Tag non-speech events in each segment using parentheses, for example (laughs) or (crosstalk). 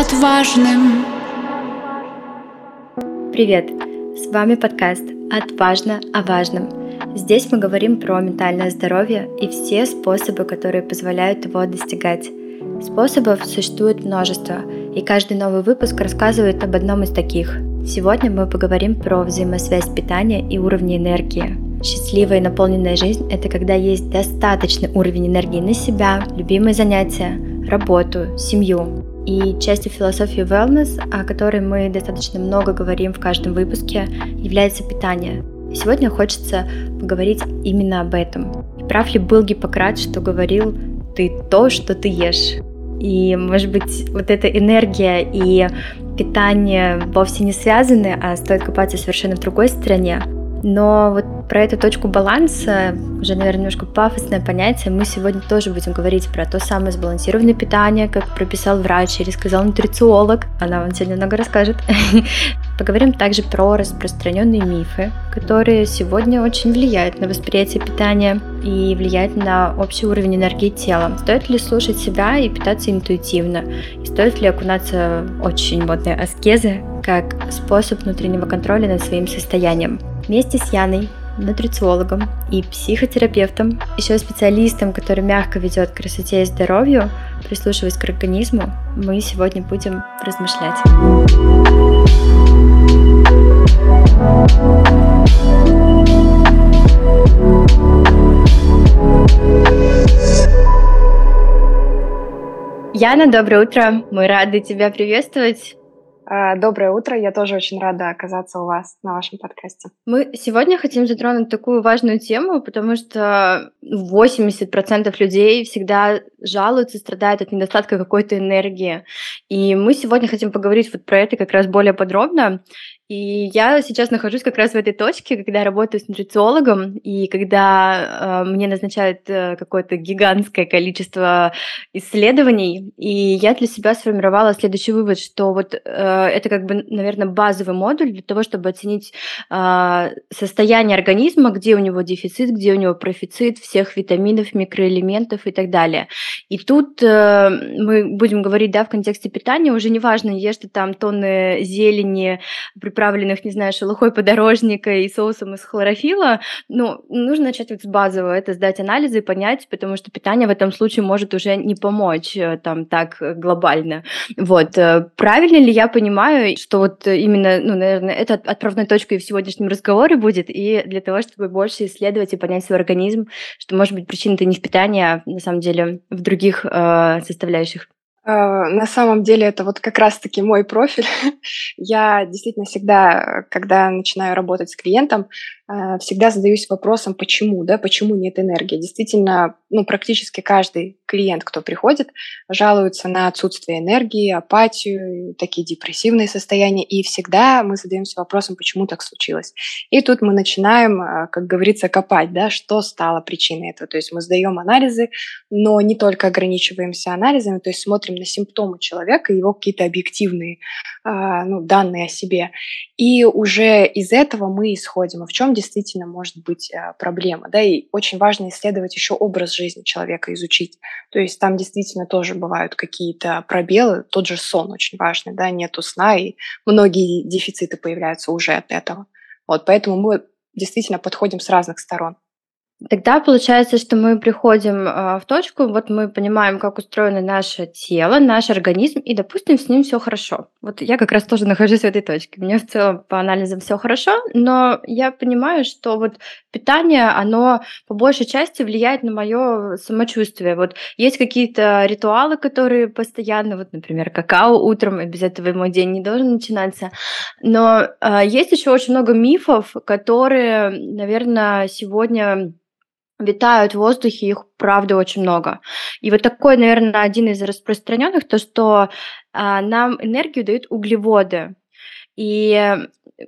отважным Привет! С вами подкаст «Отважно о важном». Здесь мы говорим про ментальное здоровье и все способы, которые позволяют его достигать. Способов существует множество, и каждый новый выпуск рассказывает об одном из таких. Сегодня мы поговорим про взаимосвязь питания и уровня энергии. Счастливая и наполненная жизнь – это когда есть достаточный уровень энергии на себя, любимые занятия, работу, семью. И частью философии wellness, о которой мы достаточно много говорим в каждом выпуске, является питание. И сегодня хочется поговорить именно об этом. И прав ли был Гиппократ, что говорил «ты то, что ты ешь»? И, может быть, вот эта энергия и питание вовсе не связаны, а стоит копаться совершенно в другой стороне. Но вот про эту точку баланса, уже, наверное, немножко пафосное понятие, мы сегодня тоже будем говорить про то самое сбалансированное питание, как прописал врач или сказал нутрициолог. Она вам сегодня много расскажет. (laughs) Поговорим также про распространенные мифы, которые сегодня очень влияют на восприятие питания и влияют на общий уровень энергии тела. Стоит ли слушать себя и питаться интуитивно? И стоит ли окунаться в очень модные аскезы как способ внутреннего контроля над своим состоянием? Вместе с Яной, нутрициологом и психотерапевтом, еще специалистом, который мягко ведет к красоте и здоровью, прислушиваясь к организму, мы сегодня будем размышлять. Яна, доброе утро. Мы рады тебя приветствовать. А, доброе утро. Я тоже очень рада оказаться у вас на вашем подкасте. Мы сегодня хотим затронуть такую важную тему, потому что 80% людей всегда жалуются, страдают от недостатка какой-то энергии. И мы сегодня хотим поговорить вот про это как раз более подробно. И я сейчас нахожусь как раз в этой точке, когда работаю с нутрициологом, и когда э, мне назначают э, какое-то гигантское количество исследований, и я для себя сформировала следующий вывод, что вот э, это как бы, наверное, базовый модуль для того, чтобы оценить э, состояние организма, где у него дефицит, где у него профицит всех витаминов, микроэлементов и так далее. И тут э, мы будем говорить, да, в контексте питания, уже неважно, ешь ты там тонны зелени, приправленных, не знаю, шелухой подорожника и соусом из хлорофила, ну, нужно начать вот с базового, это сдать анализы и понять, потому что питание в этом случае может уже не помочь э, там так глобально. Вот. Э, правильно ли я понимаю, что вот именно, ну, наверное, это отправной точкой в сегодняшнем разговоре будет, и для того, чтобы больше исследовать и понять свой организм, что, может быть, причина-то не в питании, а на самом деле в других э, составляющих? А, на самом деле это вот как раз-таки мой профиль. (laughs) Я действительно всегда, когда начинаю работать с клиентом, всегда задаюсь вопросом, почему, да, почему нет энергии. Действительно, ну, практически каждый клиент, кто приходит, жалуется на отсутствие энергии, апатию, такие депрессивные состояния, и всегда мы задаемся вопросом, почему так случилось. И тут мы начинаем, а, как говорится, копать, да, что стало причиной этого. То есть мы сдаем анализы, но не только ограничиваемся анализами, то есть смотрим на симптомы человека, его какие-то объективные а, ну, данные о себе. И уже из этого мы исходим. А в чем действительно может быть а, проблема? Да? И очень важно исследовать еще образ жизни человека, изучить. То есть там действительно тоже бывают какие-то пробелы. Тот же сон очень важный. Да? Нету сна, и многие дефициты появляются уже от этого. Вот, поэтому мы действительно подходим с разных сторон. Тогда получается, что мы приходим а, в точку, вот мы понимаем, как устроено наше тело, наш организм, и, допустим, с ним все хорошо. Вот я как раз тоже нахожусь в этой точке. Меня в целом по анализам все хорошо, но я понимаю, что вот питание, оно по большей части влияет на мое самочувствие. Вот есть какие-то ритуалы, которые постоянно, вот, например, какао утром, и без этого мой день не должен начинаться. Но э, есть еще очень много мифов, которые, наверное, сегодня витают в воздухе, их правда очень много. И вот такой, наверное, один из распространенных, то, что а, нам энергию дают углеводы. И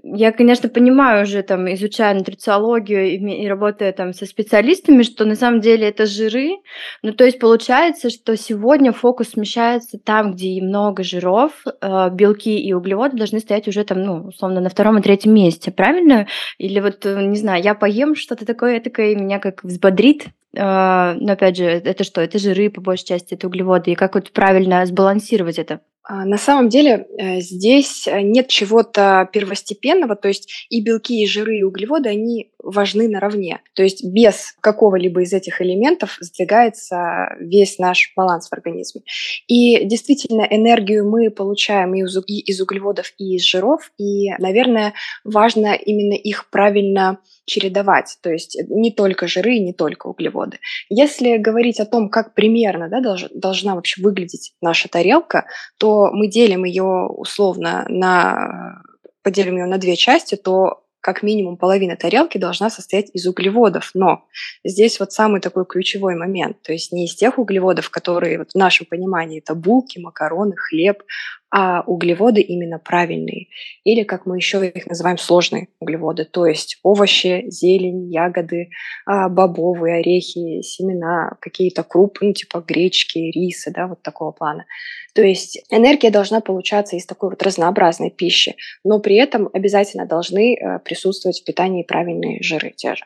я, конечно, понимаю уже, там, изучая нутрициологию и, и работая там со специалистами, что на самом деле это жиры. Ну, то есть получается, что сегодня фокус смещается там, где много жиров, э, белки и углеводы должны стоять уже там, ну, условно, на втором и третьем месте, правильно? Или вот, э, не знаю, я поем что-то такое, такое меня как взбодрит, э, но опять же, это что? Это жиры, по большей части, это углеводы. И как вот правильно сбалансировать это? А, на самом деле э, здесь э, нет чего-то первостепенного, то есть и белки, и жиры, и углеводы, они важны наравне. То есть без какого-либо из этих элементов сдвигается весь наш баланс в организме. И действительно энергию мы получаем и из углеводов, и из жиров, и, наверное, важно именно их правильно чередовать, то есть не только жиры не только углеводы. Если говорить о том, как примерно да, долж, должна вообще выглядеть наша тарелка, то мы делим ее условно на поделим ее на две части, то как минимум половина тарелки должна состоять из углеводов. Но здесь вот самый такой ключевой момент. То есть не из тех углеводов, которые вот в нашем понимании это булки, макароны, хлеб, а углеводы именно правильные. Или, как мы еще их называем, сложные углеводы. То есть овощи, зелень, ягоды, а, бобовые, орехи, семена, какие-то крупы, ну, типа гречки, риса, да, вот такого плана. То есть энергия должна получаться из такой вот разнообразной пищи, но при этом обязательно должны э, присутствовать в питании правильные жиры те же.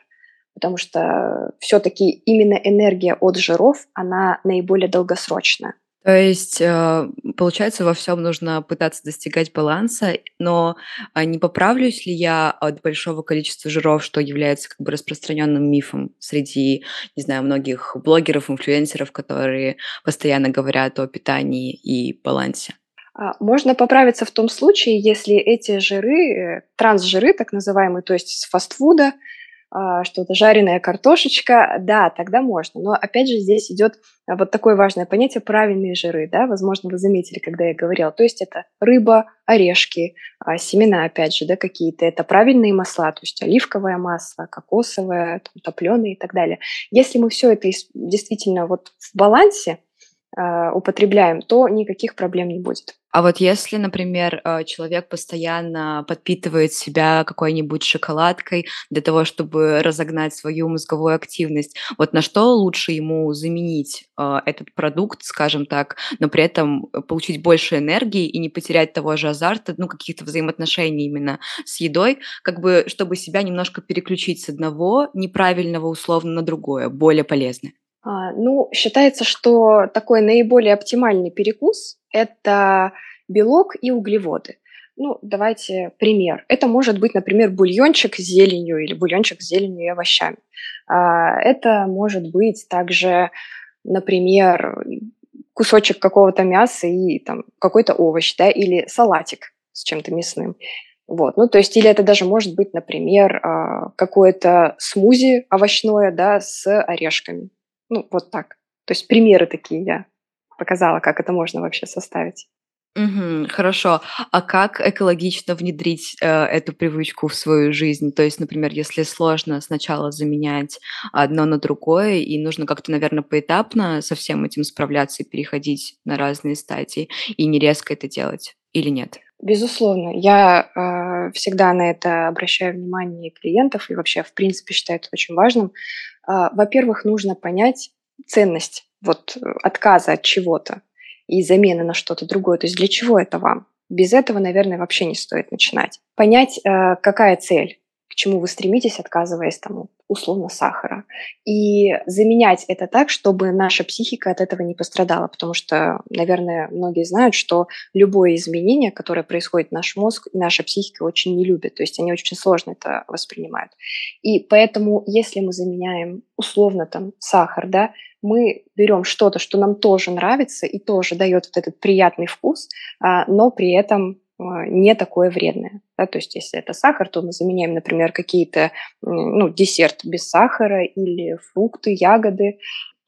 Потому что все-таки именно энергия от жиров, она наиболее долгосрочная. То есть, э, получается, во всем нужно пытаться достигать баланса, но а, не поправлюсь ли я от большого количества жиров, что является как бы распространенным мифом среди, не знаю, многих блогеров, инфлюенсеров, которые постоянно говорят о питании и балансе? А, можно поправиться в том случае, если эти жиры, э, трансжиры так называемые, то есть с фастфуда, что-то жареная картошечка, да, тогда можно. Но опять же здесь идет а, вот такое важное понятие правильные жиры, да, возможно, вы заметили, когда я говорила. То есть это рыба, орешки, а, семена, опять же, да, какие-то. Это правильные масла, то есть оливковое масло, кокосовое, топленое и так далее. Если мы все это действительно вот в балансе, употребляем, то никаких проблем не будет. А вот если, например, э, человек постоянно подпитывает себя какой-нибудь шоколадкой для того, чтобы разогнать свою мозговую активность, вот на что лучше ему заменить э, этот продукт, скажем так, но при этом получить больше энергии и не потерять того же азарта, ну, каких-то взаимоотношений именно с едой, как бы, чтобы себя немножко переключить с одного неправильного условно на другое, более полезное? А, ну, считается, что такой наиболее оптимальный перекус – это белок и углеводы. Ну, давайте пример. Это может быть, например, бульончик с зеленью или бульончик с зеленью и овощами. А, это может быть также, например, кусочек какого-то мяса и там какой-то овощ, да, или салатик с чем-то мясным. Вот, ну, то есть, или это даже может быть, например, а, какое-то смузи овощное, да, с орешками. Ну, вот так. То есть примеры такие я показала, как это можно вообще составить. Мгм. Хорошо. А как экологично внедрить, э, эту привычку в свою жизнь? То есть, например, если сложно сначала заменять одно на другое, и нужно как-то, наверное, поэтапно со всем этим справляться и переходить на разные стадии, и не резко это делать, или нет? Безусловно, я э, всегда на это обращаю внимание клиентов и вообще, в принципе, считаю это очень важным. Э, во-первых, нужно понять ценность вот э, отказа от чего-то и замены на что-то другое. То есть для чего это вам? Без этого, наверное, вообще не стоит начинать. Понять, э, какая цель, к чему вы стремитесь, отказываясь там условно сахара. И заменять это так, чтобы наша психика от этого не пострадала, потому что, наверное, многие знают, что любое изменение, которое происходит наш мозг, наша психика очень не любит, то есть они очень сложно это воспринимают. И поэтому, если мы заменяем условно там сахар, да, мы берем что-то, что нам тоже нравится и тоже дает вот этот приятный вкус, а, но при этом не такое вредное. Да? То есть если это сахар, то мы заменяем, например, какие-то, ну, десерт без сахара или фрукты, ягоды.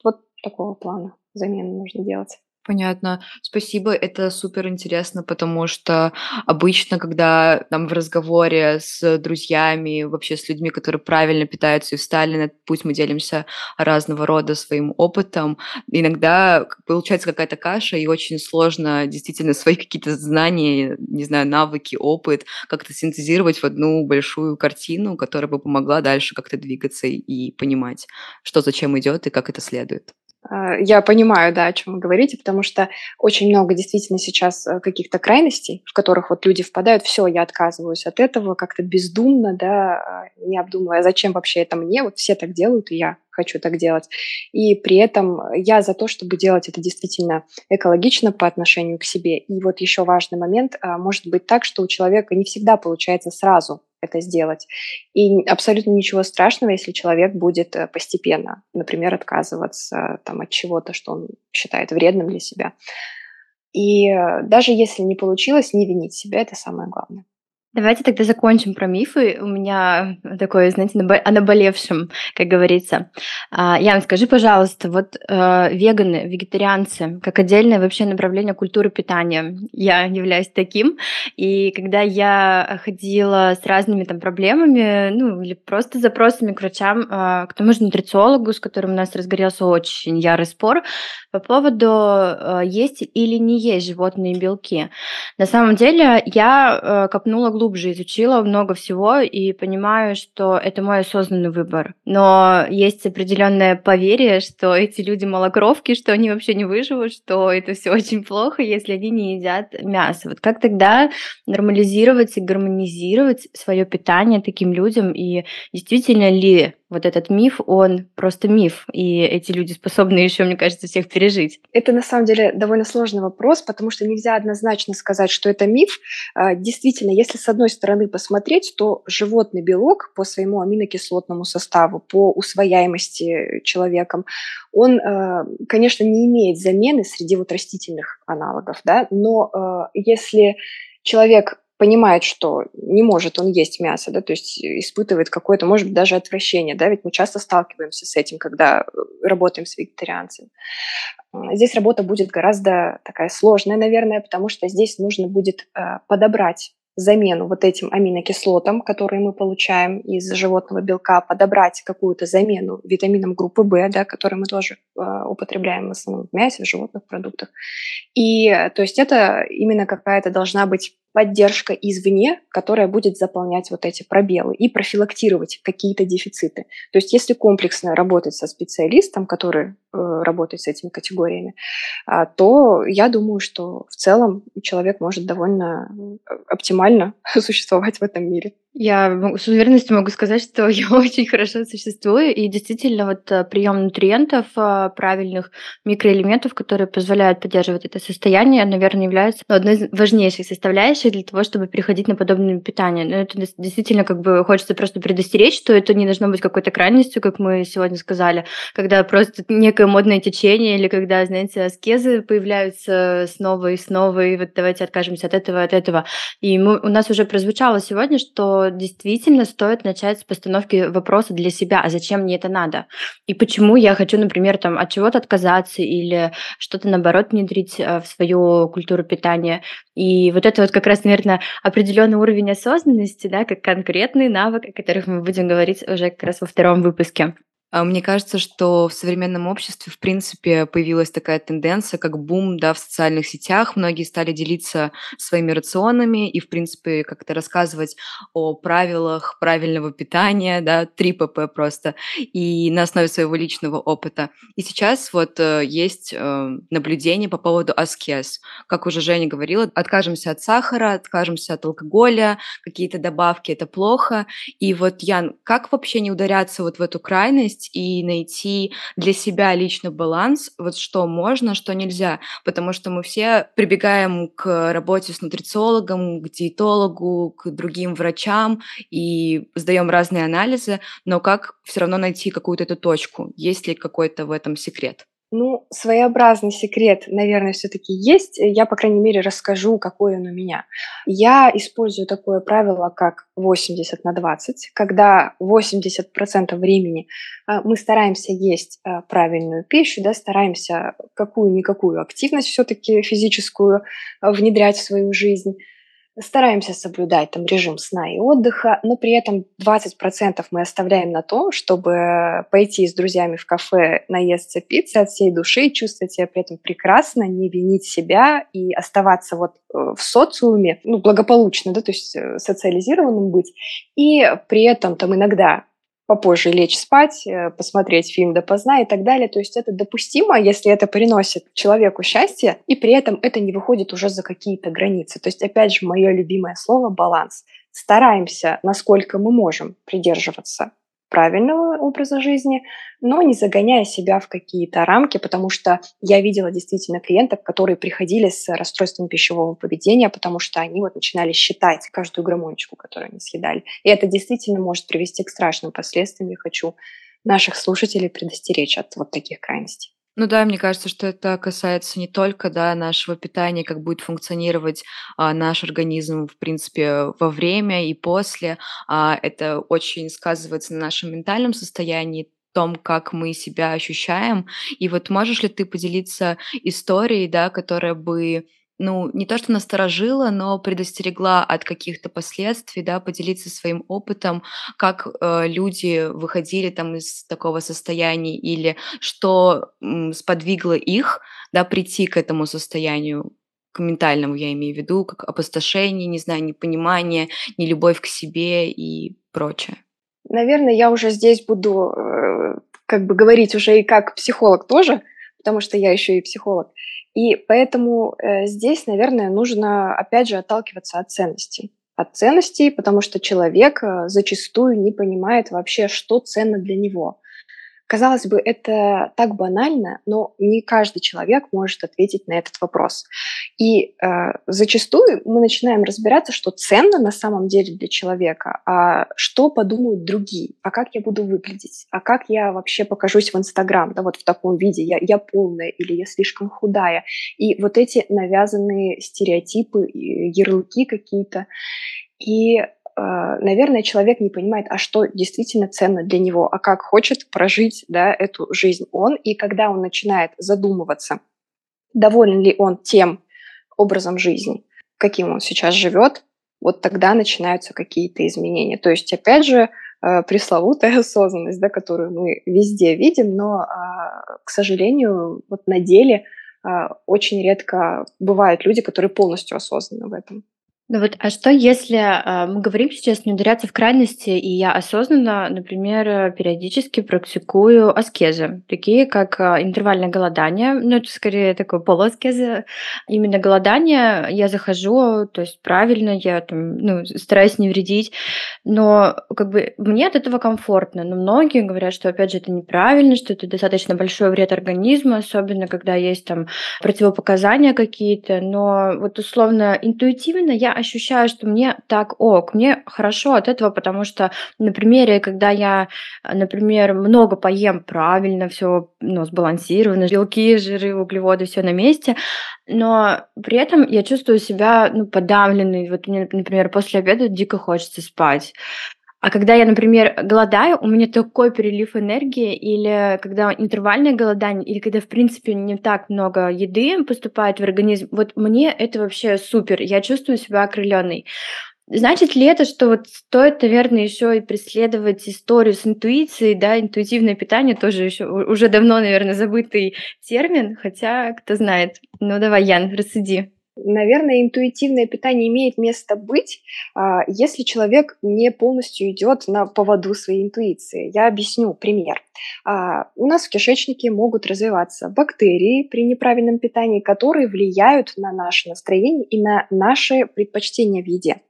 Вот такого плана замены нужно делать. Понятно. Спасибо, это супер интересно, потому что обычно, когда там в разговоре с друзьями, вообще с людьми, которые правильно питаются и встали на этот путь, мы делимся разного рода своим опытом, иногда получается какая-то каша, и очень сложно действительно свои какие-то знания, не знаю, навыки, опыт как-то синтезировать в одну большую картину, которая бы помогла дальше как-то двигаться и понимать, что зачем идет и как это следует. А, я понимаю, да, о чем вы говорите, потому что очень много действительно сейчас э, каких-то крайностей, в которых вот люди впадают, все, я отказываюсь от этого, как-то бездумно, да, а, не обдумывая, зачем вообще это мне, вот все так делают, и я хочу так делать. И при этом я за то, чтобы делать это действительно экологично по отношению к себе. И вот еще важный момент, а, может быть так, что у человека не всегда получается сразу это сделать. И абсолютно ничего страшного, если человек будет э, постепенно, например, отказываться там, от чего-то, что он считает вредным для себя. И э, даже если не получилось, не винить себя, это самое главное. Давайте тогда закончим про мифы. У меня такое, знаете, о наболевшем, как говорится. А, Ян, скажи, пожалуйста, вот э, веганы, вегетарианцы, как отдельное вообще направление культуры питания. Я являюсь таким. И когда я ходила с разными там проблемами, ну, или просто запросами к врачам, э, к тому же нутрициологу, с которым у нас разгорелся очень ярый спор по поводу э, есть или не есть животные белки. На самом деле я э, копнула глубже глубже изучила много всего и понимаю, что это мой осознанный выбор. Но есть определенное поверье, что эти люди малокровки, что они вообще не выживут, что это все очень плохо, если они не едят мясо. Вот как тогда нормализировать и гармонизировать свое питание таким людям и действительно ли вот этот миф, он просто миф, и эти люди способны еще, мне кажется, всех пережить. Это на самом деле довольно сложный вопрос, потому что нельзя однозначно сказать, что это миф. А, действительно, если с одной стороны посмотреть, то животный белок по своему аминокислотному составу, по усвояемости человеком, он, а, конечно, не имеет замены среди вот растительных аналогов, да, но а, если человек понимает, что не может он есть мясо, да, то есть испытывает какое-то, может быть, даже отвращение, да, ведь мы часто сталкиваемся с этим, когда э, работаем с вегетарианцами. Здесь работа будет гораздо такая сложная, наверное, потому что здесь нужно будет э, подобрать замену вот этим аминокислотам, которые мы получаем из животного белка, подобрать какую-то замену витаминам группы В, да, которые мы тоже э, употребляем в основном в мясе, в животных продуктах. И то есть это именно какая-то должна быть поддержка извне, которая будет заполнять вот эти пробелы и профилактировать какие-то дефициты. То есть если комплексно работать со специалистом, который э, работает с этими категориями, э, то я думаю, что в целом человек может довольно э, оптимально (laughs) существовать в этом мире. Я с уверенностью могу сказать, что (laughs) я очень хорошо существую, и действительно вот э, прием нутриентов, э, правильных микроэлементов, которые позволяют поддерживать это состояние, наверное, является ну, одной из важнейших составляющих для того, чтобы переходить на подобное питание. Но это действительно как бы хочется просто предостеречь, что это не должно быть какой-то крайностью, как мы сегодня сказали, когда просто некое модное течение или когда, знаете, аскезы появляются снова и снова, и вот давайте откажемся от этого, от этого. И мы, у нас уже прозвучало сегодня, что действительно стоит начать с постановки вопроса для себя, а зачем мне это надо? И почему я хочу, например, там, от чего-то отказаться или что-то, наоборот, внедрить э, в свою культуру питания. И вот это вот как раз, наверное, определенный уровень осознанности, да, как конкретный навык, о которых мы будем говорить уже как раз во втором выпуске. А, мне кажется, что в современном обществе, в принципе, появилась такая тенденция, как бум да, в социальных сетях. Многие стали делиться своими рационами и, в принципе, как-то рассказывать о правилах правильного питания, да, 3 ПП просто, и на основе своего личного опыта. И сейчас вот э, есть э, наблюдение по поводу аскез. Как уже Женя говорила, откажемся от сахара, откажемся от алкоголя, какие-то добавки – это плохо. И вот, Ян, как вообще не ударяться вот в эту крайность, есть и найти для себя лично баланс, вот что можно, что нельзя, потому что мы все прибегаем к работе с нутрициологом, к диетологу, к другим врачам и сдаем разные анализы, но как все равно найти какую-то эту точку? Есть ли какой-то в этом секрет? Ну, своеобразный секрет, наверное, все-таки есть. Я, по крайней мере, расскажу, какой он у меня. Я использую такое правило, как 80 на 20, когда 80% времени а, мы стараемся есть а, правильную пищу, да, стараемся какую-никакую активность все-таки физическую а, внедрять в свою жизнь. Стараемся соблюдать там режим сна и отдыха, но при этом 20% мы оставляем на то, чтобы пойти с друзьями в кафе, наесться пиццы от всей души, чувствовать себя при этом прекрасно, не винить себя и оставаться вот э, в социуме, ну, благополучно, да, то есть э, социализированным быть, и при этом там иногда попозже лечь спать, э, посмотреть фильм допоздна и так далее. То есть это допустимо, если это приносит человеку счастье, и при этом это не выходит уже за какие-то границы. То есть, опять же, мое любимое слово – баланс. Стараемся, насколько мы можем придерживаться правильного образа жизни, но не загоняя себя в какие-то рамки, потому что я видела действительно клиентов, которые приходили с расстройством пищевого поведения, потому что они вот начинали считать каждую граммонечку, которую они съедали. И это действительно может привести к страшным последствиям. Я хочу наших слушателей предостеречь от вот таких крайностей. Ну да, мне кажется, что это касается не только, да, нашего питания, как будет функционировать а, наш организм, в принципе, во время и после. А, это очень сказывается на нашем ментальном состоянии, том, как мы себя ощущаем. И вот можешь ли ты поделиться историей, да, которая бы ну, не то что насторожила, но предостерегла от каких-то последствий, да, поделиться своим опытом, как э, люди выходили там из такого состояния или что м, сподвигло их, да, прийти к этому состоянию, к ментальному я имею в виду, как опустошение, не знаю, непонимание, нелюбовь к себе и прочее. Наверное, я уже здесь буду э, как бы говорить уже и как психолог тоже, потому что я еще и психолог. И поэтому э, здесь, наверное, нужно, опять же, отталкиваться от ценностей. От ценностей, потому что человек э, зачастую не понимает вообще, что ценно для него. Казалось бы, это так банально, но не каждый человек может ответить на этот вопрос. И э, зачастую мы начинаем разбираться, что ценно на самом деле для человека, а что подумают другие, а как я буду выглядеть, а как я вообще покажусь в Инстаграм, да, вот в таком виде, я, я полная или я слишком худая. И вот эти навязанные стереотипы, ярлыки какие-то. И наверное, человек не понимает, а что действительно ценно для него, а как хочет прожить да, эту жизнь он. И когда он начинает задумываться, доволен ли он тем образом жизни, каким он сейчас живет, вот тогда начинаются какие-то изменения. То есть, опять же, а, пресловутая (laughs) осознанность, да, которую мы везде видим, но, а, к сожалению, вот на деле очень редко бывают люди, которые полностью осознаны в этом. Ну вот, а что если а, мы говорим сейчас не ударяться в крайности, и я осознанно, например, периодически практикую аскезы, такие как а, интервальное голодание, ну это скорее такое полуаскеза, именно голодание, я захожу, то есть правильно, я там, ну, стараюсь не вредить, но как бы мне от этого комфортно, но многие говорят, что опять же это неправильно, что это достаточно большой вред организму, особенно когда есть там противопоказания какие-то, но вот условно интуитивно я ощущаю, что мне так ок, мне хорошо от этого, потому что на примере, когда я, например, много поем правильно, все ну, сбалансировано, белки, жиры, углеводы, все на месте, но при этом я чувствую себя ну, подавленной. Вот мне, например, после обеда дико хочется спать. А когда я, например, голодаю, у меня такой перелив энергии, или когда интервальное голодание, или когда, в принципе, не так много еды поступает в организм, вот мне это вообще супер, я чувствую себя окрыленной. Значит ли это, что вот стоит, наверное, еще и преследовать историю с интуицией, да, интуитивное питание тоже еще уже давно, наверное, забытый термин, хотя кто знает. Ну давай, Ян, рассуди. Наверное, интуитивное питание имеет место быть, а, если человек не полностью идет на поводу своей интуиции. Я объясню пример. А, у нас в кишечнике могут развиваться бактерии при неправильном питании, которые влияют на наше настроение и на наши предпочтения в еде.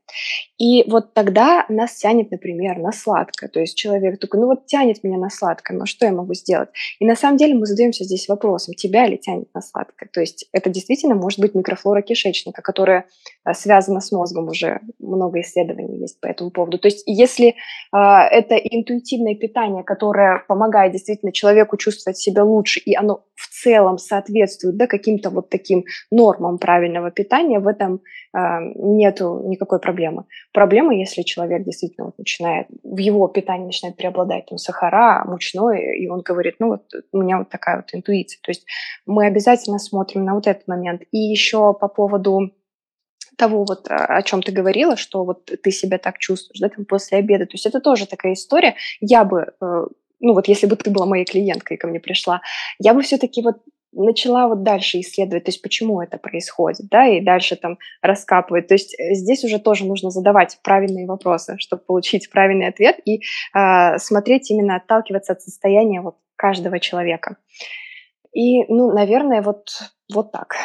И вот тогда нас тянет, например, на сладкое. То есть человек такой, ну вот тянет меня на сладкое, но что я могу сделать? И на самом деле мы задаемся здесь вопросом, тебя ли тянет на сладкое? То есть это действительно может быть микрофлора кишечника, которая а, связана с мозгом уже. Много исследований есть по этому поводу. То есть если э, это интуитивное питание, которое помогает действительно человеку чувствовать себя лучше, и оно в целом соответствует да, каким-то вот таким нормам правильного питания, в этом э, нету никакой проблемы. Проблема, если человек действительно вот начинает, в его питании начинает преобладать там, сахара, мучное, и он говорит, ну вот у меня вот такая вот интуиция. То есть мы обязательно смотрим на вот этот момент. И еще по поводу того, вот, о чем ты говорила, что вот ты себя так чувствуешь, да, там после обеда. То есть это тоже такая история. Я бы, э, ну вот если бы ты была моей клиенткой и ко мне пришла, я бы все-таки вот начала вот дальше исследовать, то есть почему это происходит, да, и дальше там раскапывать. То есть э, здесь уже тоже нужно задавать правильные вопросы, чтобы получить правильный ответ и э, смотреть именно, отталкиваться от состояния вот каждого человека. И, ну, наверное, вот, вот так.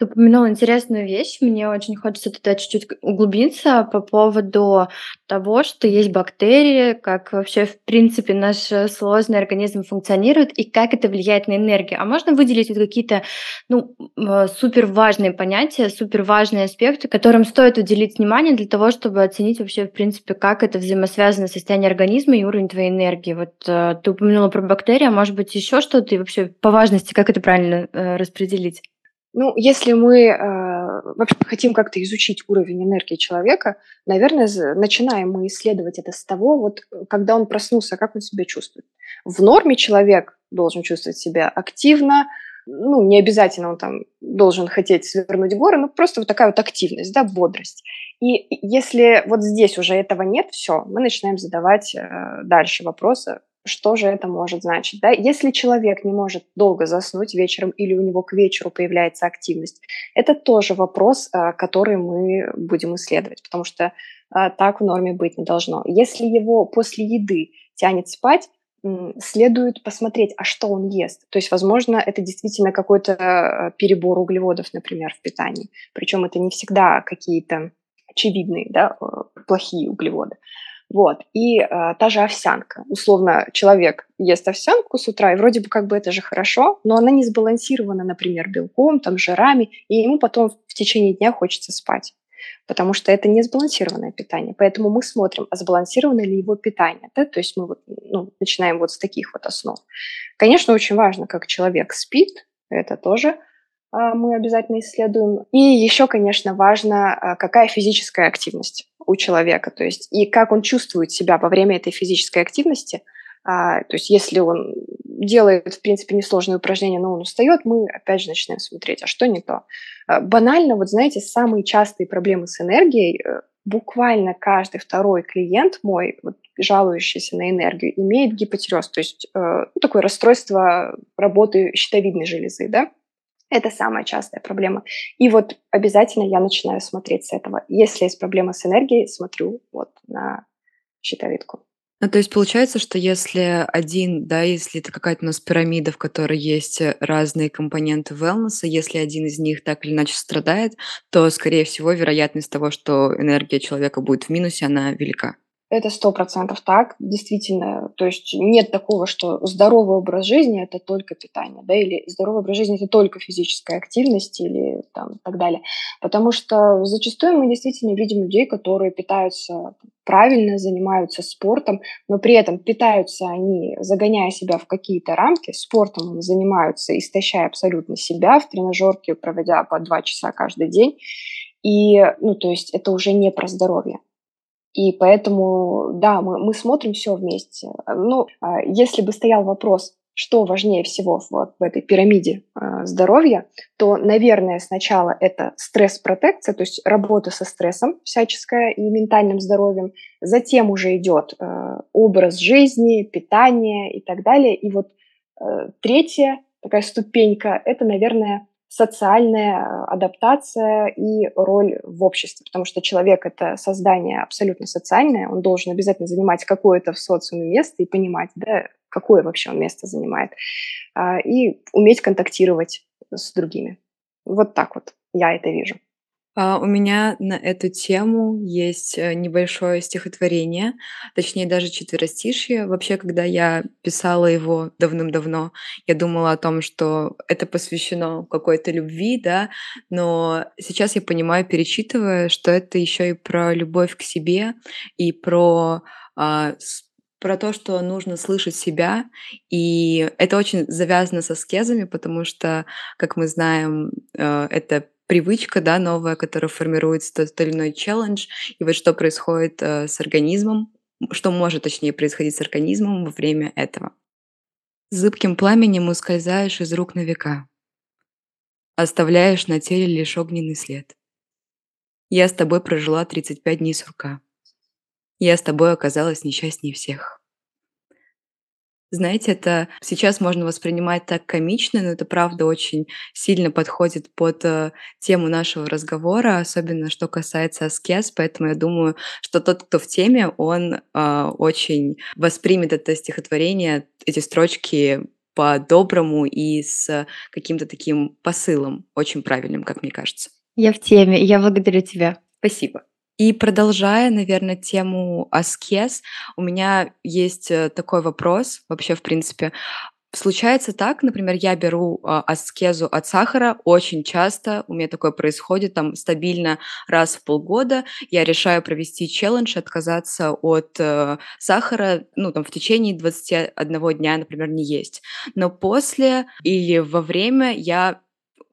Ты упомянул интересную вещь. Мне очень хочется туда чуть-чуть углубиться по поводу того, что есть бактерии, как вообще, в принципе, наш э, сложный организм функционирует и как это влияет на энергию. А можно выделить вот какие-то ну, э, супер важные понятия, супер важные аспекты, которым стоит уделить внимание для того, чтобы оценить вообще, в принципе, как это взаимосвязано с состоянием организма и уровень твоей энергии. Вот э, ты упомянула про бактерии, а может быть еще что-то и вообще по важности, как это правильно распределить? Ну, если мы э, вообще хотим как-то изучить уровень энергии человека, наверное, начинаем мы исследовать это с того, вот когда он проснулся, как он себя чувствует. В норме человек должен чувствовать себя активно, ну, не обязательно он там должен хотеть свернуть горы, но просто вот такая вот активность, да, бодрость. И если вот здесь уже этого нет, все, мы начинаем задавать э, дальше вопросы, что же это может значить? Да? Если человек не может долго заснуть вечером или у него к вечеру появляется активность, это тоже вопрос, а, который мы будем исследовать, потому что а, так в норме быть не должно. Если его после еды тянет спать, следует посмотреть, а что он ест. То есть, возможно, это действительно какой-то а, перебор углеводов, например, в питании. Причем это не всегда какие-то очевидные, да, плохие углеводы. Вот. И э, та же овсянка. Условно, человек ест овсянку с утра, и вроде бы как бы это же хорошо, но она не сбалансирована, например, белком, там, жирами, и ему потом в течение дня хочется спать потому что это не сбалансированное питание. Поэтому мы смотрим, а сбалансировано ли его питание. Да? То есть мы вот, ну, начинаем вот с таких вот основ. Конечно, очень важно, как человек спит, это тоже а, мы обязательно исследуем. И еще, конечно, важно, а, какая физическая активность у человека, то есть и как он чувствует себя во время этой физической активности. А, то есть если он делает, в принципе, несложные упражнения, но он устает, мы опять же начинаем смотреть, а что не то. банально, вот знаете, самые частые проблемы с энергией, э, буквально каждый второй клиент мой, вот, жалующийся на энергию, имеет гипотиреоз, то есть э, ну, такое расстройство работы щитовидной железы, да, это самая частая проблема. И вот обязательно я начинаю смотреть с этого. Если есть проблема с энергией, смотрю вот на щитовидку. Ну, то есть получается, что если один, да, если это какая-то у нас пирамида, в которой есть разные компоненты wellness, если один из них так или иначе страдает, то, скорее всего, вероятность того, что энергия человека будет в минусе, она велика. Это сто процентов так, действительно. То есть нет такого, что здоровый образ жизни – это только питание, да, или здоровый образ жизни – это только физическая активность или там так далее. Потому что зачастую мы действительно видим людей, которые питаются правильно, занимаются спортом, но при этом питаются они, загоняя себя в какие-то рамки, спортом они занимаются, истощая абсолютно себя в тренажерке, проводя по два часа каждый день. И, ну, то есть это уже не про здоровье. И поэтому, да, мы, мы смотрим все вместе. Ну, а, если бы стоял вопрос, что важнее всего вот в этой пирамиде э, здоровья, то, наверное, сначала это стресс-протекция, то есть работа со стрессом всяческая и ментальным здоровьем. Затем уже идет э, образ жизни, питание и так далее. И вот э, третья такая ступенька – это, наверное, социальная э, адаптация и роль в обществе, потому что человек — это создание абсолютно социальное, он должен обязательно занимать какое-то в социуме место и понимать, да, какое вообще он место занимает, а, и уметь контактировать с другими. Вот так вот я это вижу. А, у меня на эту тему есть э, небольшое стихотворение, точнее даже четверостишье. Вообще, когда я писала его давным-давно, я думала о том, что это посвящено какой-то любви, да, но сейчас я понимаю, перечитывая, что это еще и про любовь к себе и про а, про то, что нужно слышать себя, и это очень завязано со скезами, потому что, как мы знаем, э, это привычка, да, новая, которая формируется тот или иной челлендж, и вот что происходит э, с организмом, что может, точнее, происходить с организмом во время этого. Зыбким пламенем ускользаешь из рук на века, оставляешь на теле лишь огненный след. Я с тобой прожила 35 дней сурка. Я с тобой оказалась несчастнее всех. Знаете, это сейчас можно воспринимать так комично, но это правда очень сильно подходит под э, тему нашего разговора, особенно что касается аскез, поэтому я думаю, что тот, кто в теме, он э, очень воспримет это стихотворение, эти строчки по-доброму и с каким-то таким посылом, очень правильным, как мне кажется. Я в теме, я благодарю тебя. Спасибо. И продолжая, наверное, тему аскез, у меня есть э, такой вопрос вообще, в принципе. Случается так, например, я беру а, аскезу от сахара очень часто, у меня такое происходит там стабильно раз в полгода, я решаю провести челлендж, отказаться от э, сахара, ну там в течение 21 дня, например, не есть. Но после или во время я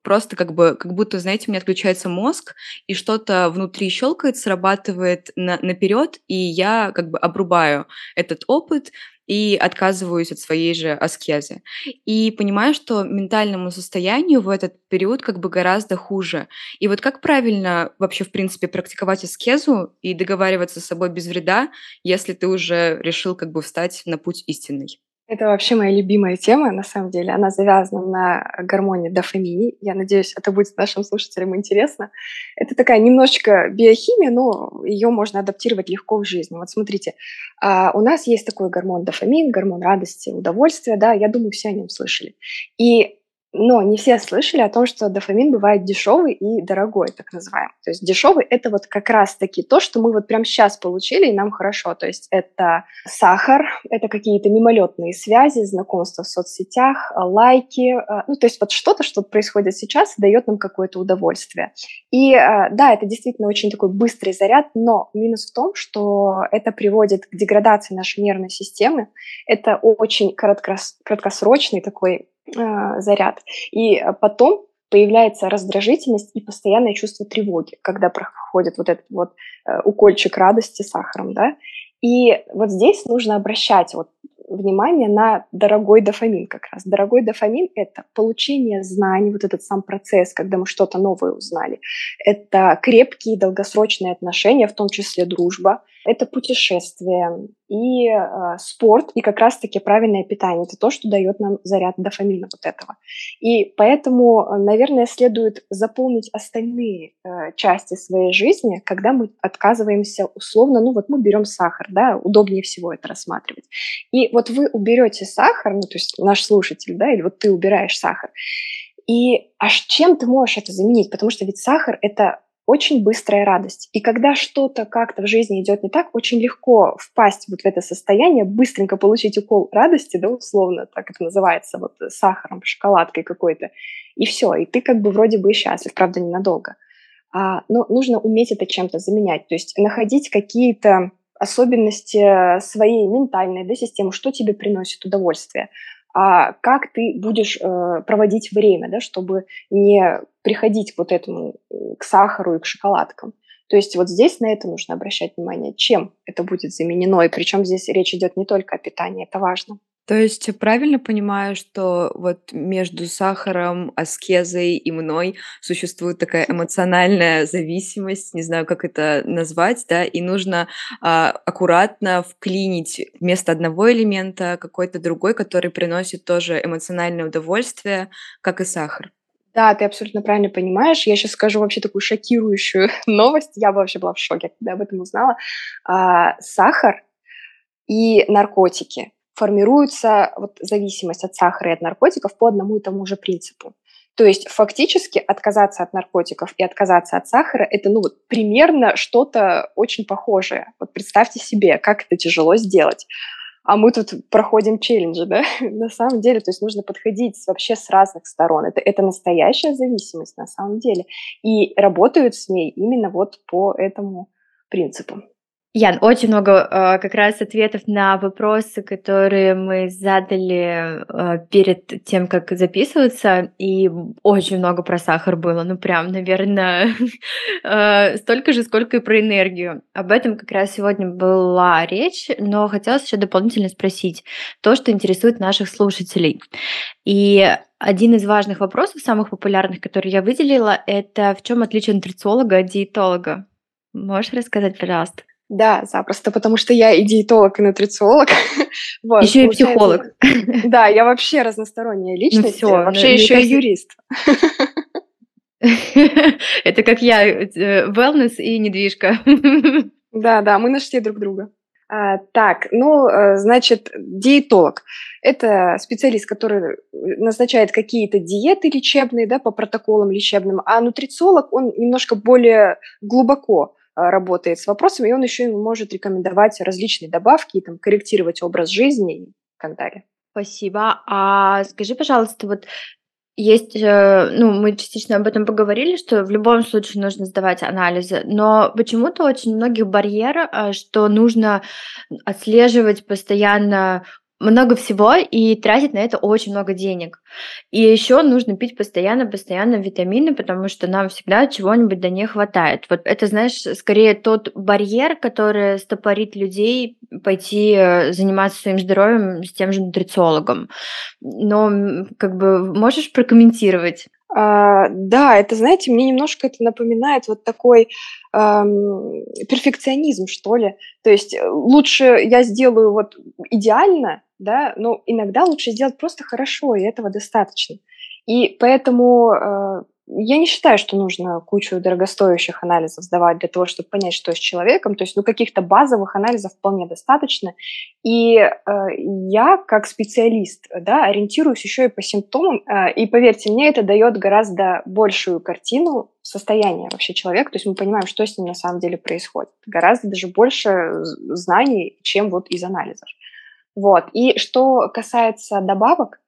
просто как бы, как будто, знаете, у меня отключается мозг, и что-то внутри щелкает, срабатывает на, наперед, и я как бы обрубаю этот опыт, и отказываюсь от своей же аскезы. И понимаю, что ментальному состоянию в этот период как бы гораздо хуже. И вот как правильно вообще, в принципе, практиковать аскезу и договариваться с собой без вреда, если ты уже решил как бы встать на путь истинный? Это вообще моя любимая тема, на самом деле. Она завязана на гормоне дофамине. Я надеюсь, это будет нашим слушателям интересно. Это такая немножечко биохимия, но ее можно адаптировать легко в жизни. Вот смотрите, а, у нас есть такой гормон дофамин, гормон радости, удовольствия, да, я думаю, все о нем слышали. И но не все слышали о том, что дофамин бывает дешевый и дорогой, так называемый. То есть дешевый – это вот как раз-таки то, что мы вот прямо сейчас получили, и нам хорошо. То есть это сахар, это какие-то мимолетные связи, знакомства в соцсетях, лайки. Э, ну, то есть вот что-то, что происходит сейчас, дает нам какое-то удовольствие. И э, да, это действительно очень такой быстрый заряд, но минус в том, что это приводит к деградации нашей нервной системы. Это очень краткос- краткосрочный такой заряд. И потом появляется раздражительность и постоянное чувство тревоги, когда проходит вот этот вот э, укольчик радости сахаром, да. И вот здесь нужно обращать вот внимание на дорогой дофамин как раз. Дорогой дофамин – это получение знаний, вот этот сам процесс, когда мы что-то новое узнали. Это крепкие долгосрочные отношения, в том числе дружба. Это путешествие и э, спорт, и как раз-таки правильное питание. Это то, что дает нам заряд дофамина вот этого. И поэтому, наверное, следует заполнить остальные э, части своей жизни, когда мы отказываемся условно, ну вот мы берем сахар, да, удобнее всего это рассматривать. И вот вы уберете сахар, ну, то есть наш слушатель, да, или вот ты убираешь сахар, и аж чем ты можешь это заменить? Потому что ведь сахар – это очень быстрая радость. И когда что-то как-то в жизни идет не так, очень легко впасть вот в это состояние, быстренько получить укол радости, да, условно, так это называется, вот сахаром, шоколадкой какой-то, и все, и ты как бы вроде бы счастлив, правда, ненадолго. А, но нужно уметь это чем-то заменять, то есть находить какие-то особенности своей ментальной да, системы, что тебе приносит удовольствие, а как ты будешь э, проводить время, да, чтобы не приходить к вот этому, э, к сахару и к шоколадкам. То есть вот здесь на это нужно обращать внимание, чем это будет заменено, и причем здесь речь идет не только о питании, это важно. То есть правильно понимаю, что вот между сахаром, аскезой и мной существует такая эмоциональная зависимость, не знаю, как это назвать, да, и нужно а, аккуратно вклинить вместо одного элемента какой-то другой, который приносит тоже эмоциональное удовольствие, как и сахар. Да, ты абсолютно правильно понимаешь. Я сейчас скажу вообще такую шокирующую (laughs) новость. Я вообще была в шоке, когда об этом узнала. А, сахар и наркотики формируется вот зависимость от сахара и от наркотиков по одному и тому же принципу. То есть фактически отказаться от наркотиков и отказаться от сахара – это ну, вот, примерно что-то очень похожее. Вот представьте себе, как это тяжело сделать. А мы тут проходим челленджи, да? (laughs) на самом деле, то есть нужно подходить вообще с разных сторон. Это, это настоящая зависимость на самом деле. И работают с ней именно вот по этому принципу. Ян, очень много э, как раз ответов на вопросы, которые мы задали э, перед тем, как записываться, и очень много про сахар было, ну прям, наверное, (laughs) э, столько же, сколько и про энергию. Об этом как раз сегодня была речь, но хотелось еще дополнительно спросить то, что интересует наших слушателей. И один из важных вопросов, самых популярных, которые я выделила, это в чем отличие нутрициолога от диетолога? Можешь рассказать, пожалуйста? Да, запросто, потому что я и диетолог, и нутрициолог. (laughs) вот, еще и психолог. (laughs) Да, я вообще разносторонняя ну личность, ну, все, вообще еще кажется... и юрист. (laughs) Это как я, э, wellness и недвижка. Да, да, мы нашли друг друга. А, так, ну, э, значит, диетолог – это специалист, который назначает какие-то диеты лечебные, да, по протоколам лечебным, а нутрициолог, он немножко более глубоко работает с вопросами, и он еще может рекомендовать различные добавки, там, корректировать образ жизни и так далее. Спасибо. А скажи, пожалуйста, вот есть, э, ну, мы частично об этом поговорили, что в любом случае нужно сдавать анализы, но почему-то очень многих барьер, а, что нужно отслеживать постоянно много всего и тратить на это очень много денег. И еще нужно пить постоянно, постоянно витамины, потому что нам всегда чего-нибудь до не хватает. Вот это, знаешь, скорее тот барьер, который стопорит людей пойти э, заниматься своим здоровьем с тем же нутрициологом. Но как бы можешь прокомментировать? А, да, это, знаете, мне немножко это напоминает вот такой эм, перфекционизм, что ли. То есть э, лучше я сделаю вот идеально, да, но иногда лучше сделать просто хорошо, и этого достаточно. И поэтому э, я не считаю, что нужно кучу дорогостоящих анализов сдавать для того, чтобы понять, что с человеком. То есть, ну, каких-то базовых анализов вполне достаточно. И э, я, как специалист, да, ориентируюсь еще и по симптомам. Э, и поверьте мне, это дает гораздо большую картину состояния вообще человека. То есть мы понимаем, что с ним на самом деле происходит. Гораздо даже больше знаний, чем вот из анализов. Вот. И что касается добавок,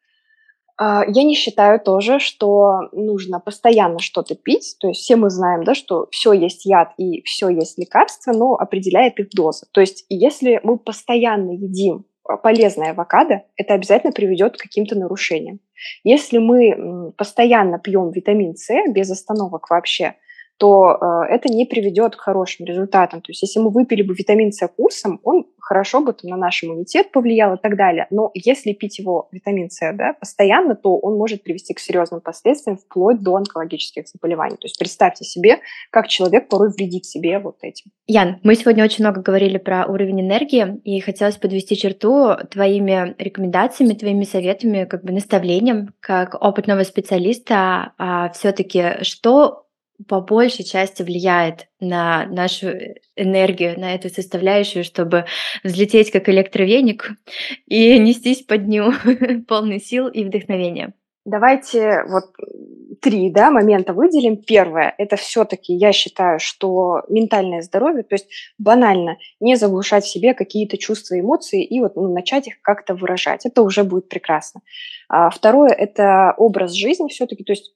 я не считаю тоже, что нужно постоянно что-то пить. То есть все мы знаем, да, что все есть яд и все есть лекарство, но определяет их доза. То есть если мы постоянно едим а, полезное авокадо, это обязательно приведет к каким-то нарушениям. Если мы постоянно пьем витамин С без остановок вообще, то э, это не приведет к хорошим результатам. То есть если мы выпили бы витамин С курсом, он хорошо бы там, на наш иммунитет повлиял и так далее. Но если пить его витамин С да, постоянно, то он может привести к серьезным последствиям вплоть до онкологических заболеваний. То есть представьте себе, как человек порой вредит себе вот этим. Ян, мы сегодня очень много говорили про уровень энергии, и хотелось подвести черту твоими рекомендациями, твоими советами, как бы наставлением, как опытного специалиста, а все-таки что по большей части влияет на нашу энергию, на эту составляющую, чтобы взлететь как электровеник и (laughs) нестись по дню (laughs) полный сил и вдохновения. Давайте вот три да, момента выделим. Первое – это все-таки, я считаю, что ментальное здоровье, то есть банально не заглушать в себе какие-то чувства эмоции и вот ну, начать их как-то выражать. Это уже будет прекрасно. А второе – это образ жизни все-таки, то есть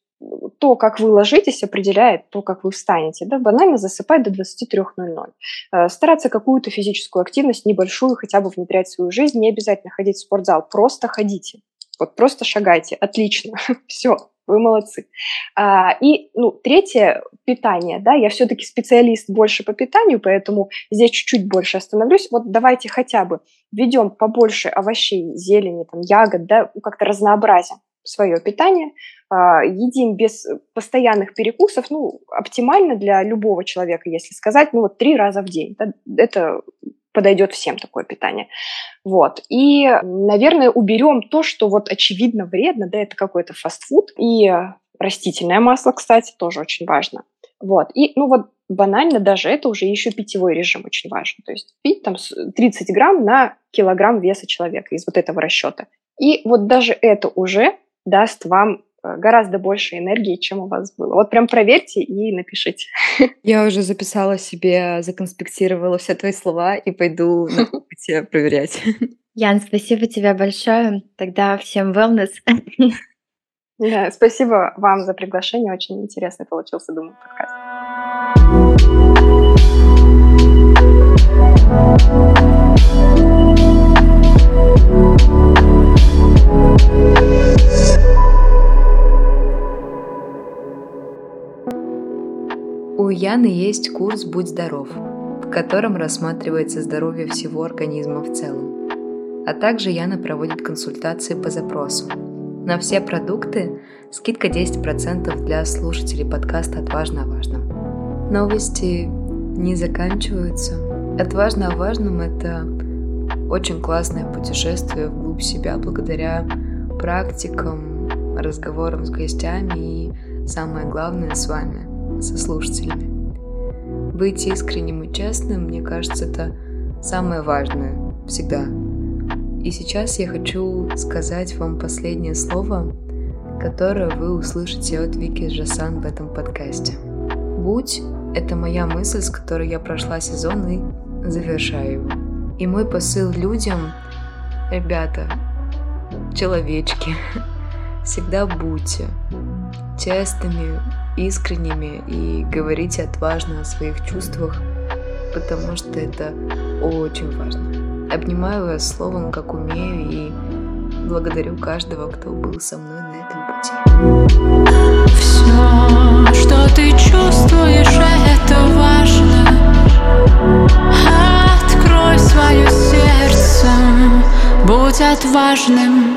то, как вы ложитесь, определяет то, как вы встанете. Да? Банально засыпать до 23.00. Э, стараться какую-то физическую активность небольшую хотя бы внедрять в свою жизнь. Не обязательно ходить в спортзал, просто ходите. Вот просто шагайте. Отлично. (laughs) Все, вы молодцы. А, и, ну, третье, питание, да, я все-таки специалист больше по питанию, поэтому здесь чуть-чуть больше остановлюсь. Вот давайте хотя бы введем побольше овощей, зелени, там, ягод, да, ну, как-то разнообразим свое питание, а, едим без постоянных перекусов, ну, оптимально для любого человека, если сказать, ну, вот три раза в день. Это подойдет всем такое питание. Вот. И, наверное, уберем то, что вот очевидно вредно, да, это какой-то фастфуд. И растительное масло, кстати, тоже очень важно. Вот. И, ну вот, банально даже это уже еще питьевой режим очень важен. То есть пить там 30 грамм на килограмм веса человека из вот этого расчета. И вот даже это уже даст вам э, гораздо больше энергии, чем у вас было. Вот прям проверьте и напишите. (laughs) Я уже записала себе, законспектировала все твои слова и пойду на (laughs) тебя проверять. Ян, спасибо тебе большое. Тогда всем wellness. (laughs) Да, спасибо вам за приглашение. Очень интересный получился, думаю, подкаст. У Яны есть курс «Будь здоров», в котором рассматривается здоровье всего организма в целом. А также Яна проводит консультации по запросу. На все продукты скидка 10% для слушателей подкаста «Отважно о важном». Новости не заканчиваются. «Отважно о важном» — это очень классное путешествие вглубь себя благодаря практикам, разговорам с гостями и, самое главное, с вами – со слушателями. Быть искренним и честным, мне кажется, это самое важное всегда. И сейчас я хочу сказать вам последнее слово, которое вы услышите от Вики Жасан в этом подкасте. «Будь» — это моя мысль, с которой я прошла сезон и завершаю его. И мой посыл людям, ребята, человечки, (laughs) всегда будьте честными, искренними и говорите отважно о своих чувствах, потому что это очень важно. Обнимаю вас словом, как умею, и благодарю каждого, кто был со мной на этом пути. Все, что ты чувствуешь, это важно. Открой свое сердце, будь отважным.